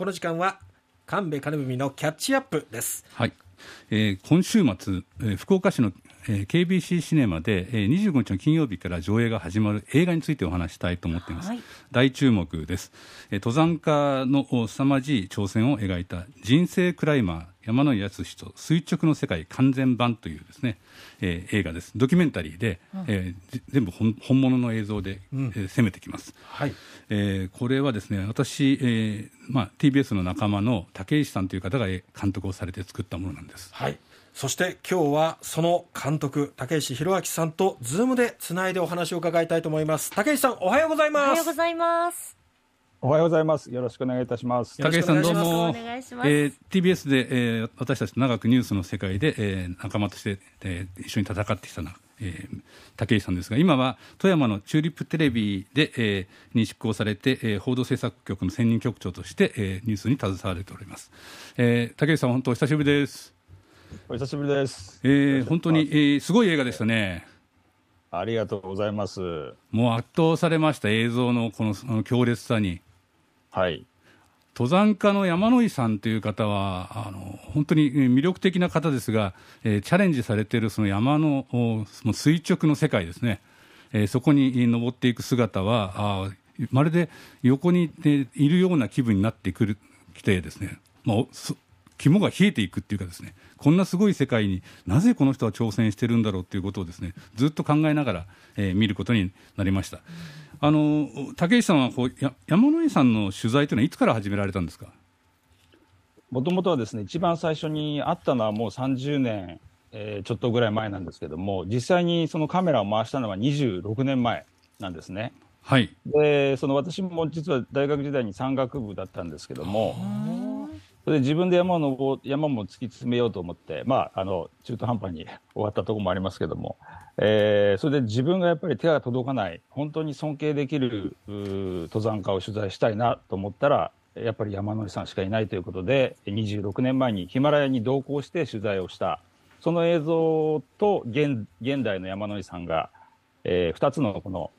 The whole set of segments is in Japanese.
この時間は神戸金文のキャッチアップです。はい、えー今週末、えー福岡市の、KBC シネマで、えー25日の金曜日から上映が始まる映画についてお話したいと思っています、はい。大注目です、えー登山家のお凄まじい挑戦を描いた人生クライマー山野井康と垂直の世界完全版というですね、えー映画です。ドキュメンタリーで、えーじ全部本本物の映像で、えー攻めてきます、はい。えーこれはですね私、えーまあ、TBS の仲間の竹石さんという方がえー監督をされて作ったものなんです。はいそして今日はその監督竹石弘明さんとズームでつないでお話を伺いたいと思います。竹石さんおはようございおます。はようございます。おはようございます。よろしくお願いいたします。よろし竹井さんくお願いします。どうも。よろしくお願いします。えー TBS で、えー私たちと長くニュースの世界で、えー仲間として、えー一緒に戦ってきたな、えー竹井さんですが今は富山のチューリップテレビで、えーに執行されて、えー報道制作局の専任局長として、えーニュースに携われております、えー竹井さん本当お久しぶりです、お久しぶりです。えー本当に、えーすごい映画でしたねありがとうございます。もう圧倒されました映像のこの強烈さにはい。登山家の山野井さんという方は、あの本当にえー魅力的な方ですが、えーチャレンジされているその山のおその垂直の世界ですね、えーそこに登っていく姿は、あーまるで横に、えーいるような気分になってくるきてですね、まあ、肝が冷えていくっていうかですね、こんなすごい世界になぜこの人は挑戦してるんだろうということをですね、ずっと考えながら、えー見ることになりました。あの竹石さんはこうや山野井さんの取材というのはいつから始められたんですか？もともとはですね、一番最初に会ったのはもう30年、えーちょっとぐらい前なんですけども、実際にそのカメラを回したのは26年前なんですね。はい、で、その私も実は大学時代に山岳部だったんですけども、それで自分で山を登山も突き詰めようと思って、まあ、あの中途半端に 終わったところもありますけども、えーそれで自分がやっぱり手が届かない、本当に尊敬できる登山家を取材したいなと思ったら、やっぱり山野井さんしかいないということで、26年前にヒマラヤに同行して取材をした、その映像と現現代の山野井さんが、え2つのこの、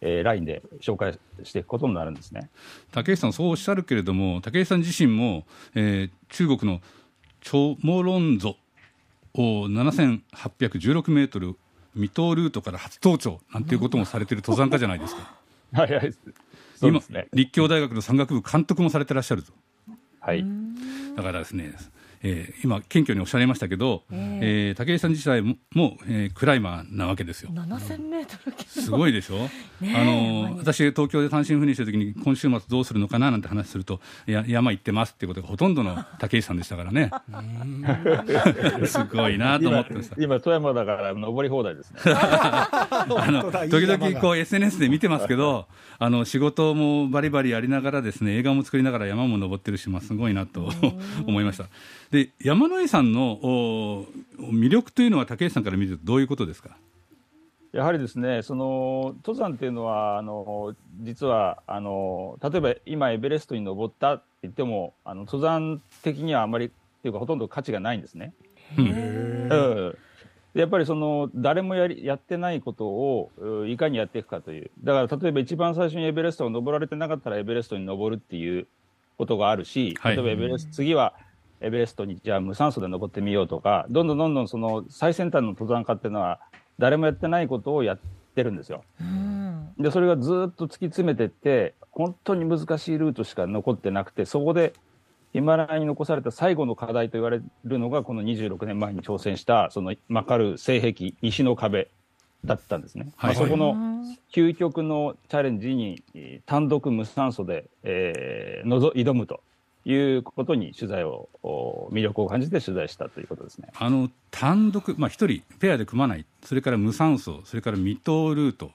えーラインで紹介していくことになるんですね。竹石さん、そうおっしゃるけれども、竹石さん自身も、えー中国のチョモロンゾを7816メートル、未踏ルートから初登頂なんていうこともされてる登山家じゃないですか。はいはい。そう今ですね。立教大学の山岳部監督もされてらっしゃると。はい。だからですね、えー今、謙虚におっしゃいましたけど、えー竹井さん自体もも、えークライマーなわけですよ。7000メートル。すごいでしょ、ねえ。あの私、東京で単身赴任してる時に、今週末どうするのかななんて話すると、いや山行ってますっていうことがほとんどの 竹井さんでしたからね、すごいなと思ってました。今、富山だから登り放題ですね。あの時々こう SNS で見てますけど、あの仕事もバリバリやりながらですね、映画も作りながら山も登ってるし、まあ、すごいなと思いました。で、山野井さんのお魅力というのは竹井さんから見るとどういうことですか？やはりですね、その登山っていうのは、あの実はあの例えば今、エベレストに登ったって言っても、あの登山的にはあまりっていうか、ほとんど価値がないんですね。うん。でやっぱりその誰もやりやってないことをういかにやっていくかという、だから例えば一番最初にエベレストを登られてなかったら、エベレストに登るっていうことがあるし、はい。例えばエベレス次はエベレストにじゃあ無酸素で登ってみようとか、どんどんどんどんその最先端の登山家っていうのは、誰もやってないことをやってるんですよ。うんで、それがずっと突き詰めてって、本当に難しいルートしか残ってなくて、そこでヒマラヤに残された最後の課題と言われるのが、この26年前に挑戦した、そのマカル西壁、石の壁だったんですね。はいまあ、そこの究極のチャレンジにえー単独無酸素で、えーのぞ挑むということに取材を、お魅力を感じて取材したということですね。あの単独、まあ、一人ペアで組まない、それから無酸素、それから未踏ルート、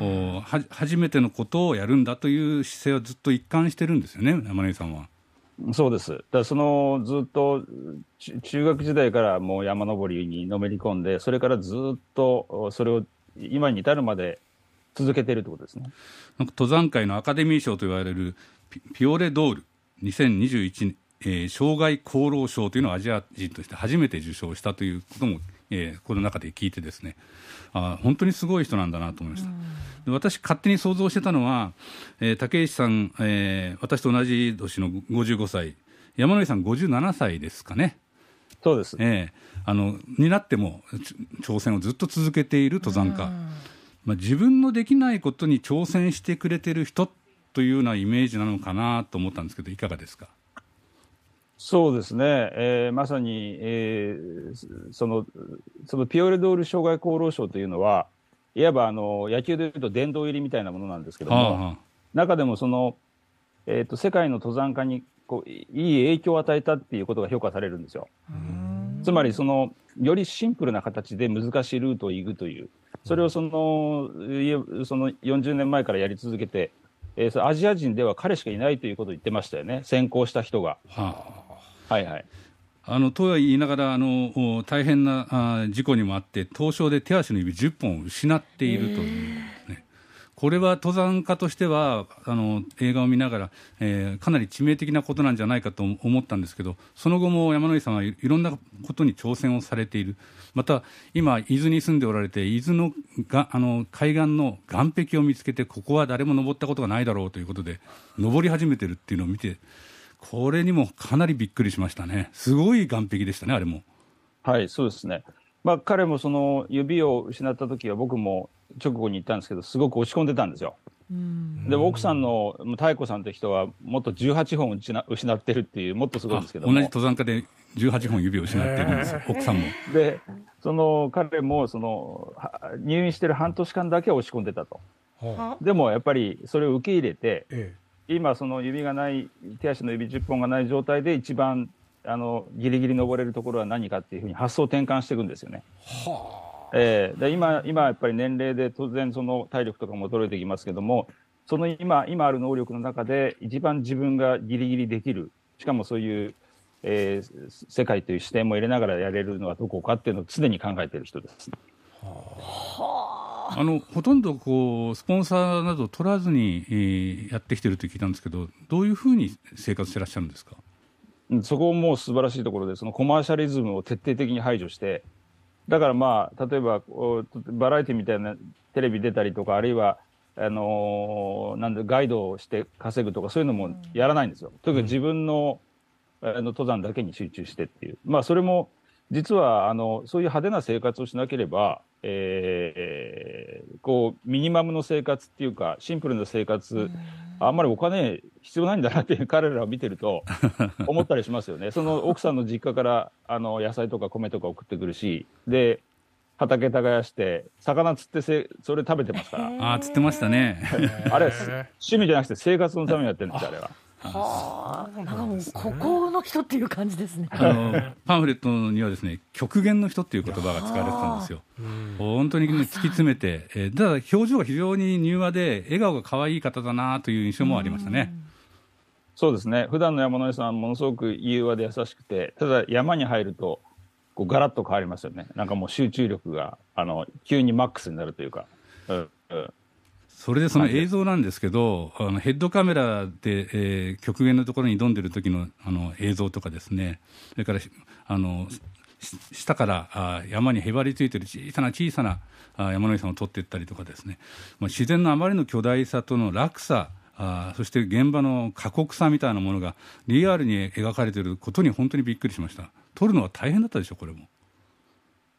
おは初めてのことをやるんだという姿勢はずっと一貫してるんですよね、山根さんは。そうです。だからそのずっとち中学時代からもう山登りにのめり込んで、それからずっとおそれを今に至るまで続けているということですね。なんか登山界のアカデミー賞と言われるピピオレドール2021、えー、障害功労賞というのをアジア人として初めて受賞したということもえーこの中で聞いてですねあ本当にすごい人なんだなと思いました、で私勝手に想像してたのは、えー竹石さん、えー私と同じ年の55歳山野井さん57歳ですかね。そうです。ええあのになってもち挑戦をずっと続けている登山家、まあ、自分のできないことに挑戦してくれてる人というようなイメージなのかなと思ったんですけどいかがですか？そうですね、えーまさに、えーそのそのピオレドール障害厚労省というのは、いわばあの野球でいうと殿堂入りみたいなものなんですけども、はあ中でもその、えー、と世界の登山家にこういい影響を与えたっていうことが評価されるんですよ。つまりその、よりシンプルな形で難しいルートを行くという、それをそのいえその40年前からやり続けて、えーアジア人では彼しかいないということを言ってましたよね、先行した人が。はあ。はいはい。あのとは言いながらあのお大変なあ事故にもあって凍傷で手足の指10本を失っているという、ね、これは登山家としてはあの映画を見ながら、えーかなり致命的なことなんじゃないかと思ったんですけどその後も山野井さんはいろんなことに挑戦をされているまた今伊豆に住んでおられて伊豆のがあの海岸の岸壁を見つけてここは誰も登ったことがないだろうということで登り始めてるっていうのを見てこれにもかなりびっくりしましたね。すごい岸壁でしたね、あれも。はい、そうですね。まあ、彼もその指を失った時は僕も直後に行ったんですけど、すごく落ち込んでたんですよ。でも奥さんの妙子さんという人は、もっと18本失失ってるっていう、もっとすごいんですけど同じ、登山家で18本指を失っているんですよ、奥さんも。でその彼もそのは入院してる半年間だけは落ち込んでたと。はでもやっぱりそれを受け入れて、え今、その指がない、手足の指10本がない状態で、一番あのギリギリ登れるところは何かっていうふうに発想転換していくんですよね。えはえーで今、今やっぱり年齢で当然その体力とかも衰えてきますけども、その今今ある能力の中で一番自分がギリギリできる、しかもそういう、えー世界という視点も入れながらやれるのはどこかっていうのを常に考えている人です。あのほとんどこうスポンサーなど取らずに、えーやってきてるって聞いたんですけど、どういうふうに生活してらっしゃるんですか？うんそこも素晴らしいところで、そのコマーシャリズムを徹底的に排除して、だからまあ、例えばバラエティみたいなテレビ出たりとか、あるいは、あのーなんでガイドをして稼ぐとか、そういうのもやらないんですよ。とにかく自分の,、あの登山だけに集中してっていう、まあ、それも実はあのそういう派手な生活をしなければ、えーこうミニマムの生活っていうか、シンプルな生活、あんまりお金必要ないんだなっていう彼らを見てると 思ったりしますよね。その奥さんの実家からあの野菜とか米とか送ってくるし、で、畑耕して、魚釣ってせそれ食べてますから。ああ、つってましたね。あれ、趣味じゃなくて生活のためにやってるんですよ、あれは。はあ、なんかもう、ここの人っていう感じですね。あのパンフレットにはですね極限の人っていう言葉が使われてたんですよ。本当に、ね、突き詰めて、えーただ表情が非常に柔和で笑顔が可愛い方だなという印象もありましたね。そうですね。普段の山野井さん、ものすごく柔和で優しくて、ただ山に入ると、こうガラッと変わりますよね。なんかもう集中力が、あの、急にマックスになるというか。うん、うん。それでその映像なんですけど、あのヘッドカメラで、えー極限のところに挑んでる時のあの映像とかですね、それからあのし下からあ山にへばりついてる小さな小さなあ山野井さんを撮っていったりとかですね、まあ、自然のあまりの巨大さとの落差、あそして現場の過酷さみたいなものがリアルに描かれていることに本当にびっくりしました。撮るのは大変だったでしょ、これも。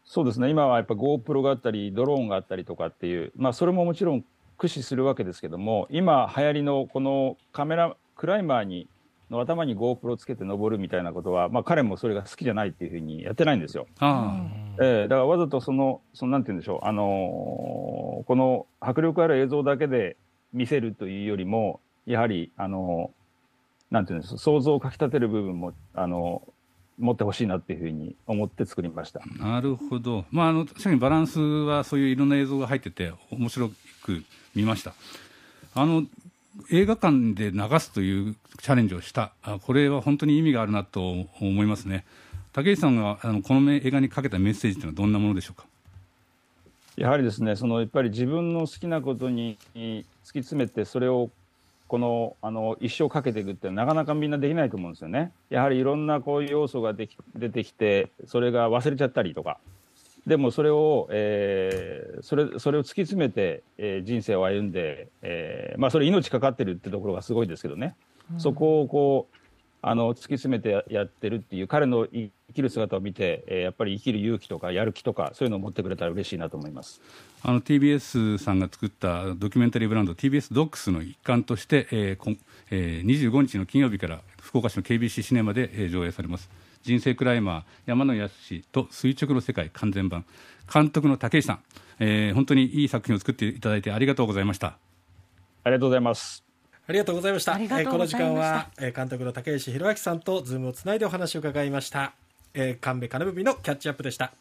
そうですね。今はやっぱ GoPro があったり、ドローンがあったりとかっていう、まあそれももちろん駆使するわけですけども、今流行りのこのカメラ、クライマーに、の頭に GoPro つけて登るみたいなことは、まあ彼もそれが好きじゃないっていうふうにやってないんですよ。あええだからわざとその、そのなんて言うんでしょう、あのーこの迫力ある映像だけで見せるというよりも、やはり、あのなんていうんですか、想像をかき立てる部分も、あの持ってほしいなっていうふうに思って作りました。なるほど、まあ、あの確かにバランスはそういういろんな映像が入ってて、面白く見ました。あの映画館で流すというチャレンジをした、あこれは本当に意味があるなと思いますね。竹内さんがあのこの映画にかけたメッセージというのはどんなものでしょうか？やはりですね、そのやっぱり自分の好きなことに突き詰めて、それをこのあの一生かけていくってなかなかみんなできないと思うんですよね。やはりいろんなこういう要素ができ出てきて、それが忘れちゃったりとか、でもそれを、えー、それそれを突き詰めて、えー、人生を歩んで、えーまあ、それ命かかってるってところがすごいですけどね、うん、そこをこうあの突き詰めてやってるっていう彼の生きる姿を見て、えー、やっぱり生きる勇気とかやる気とかそういうのを持ってくれたら嬉しいなと思います。あの TBS さんが作ったドキュメンタリーブランド TBS ドックスの一環として、えーえー、25日の金曜日から福岡市の KBC シネマで、えー、上映されます。人生クライマー山野康と垂直の世界完全版。監督の武井さん、えー、本当にいい作品を作っていただいてありがとうございました。ありがとうございますありがとうございました。えー、この時間は、えー、監督の竹石弘明さんとズームをつないでお話を伺いました。えー、神戸金部のキャッチアップでした。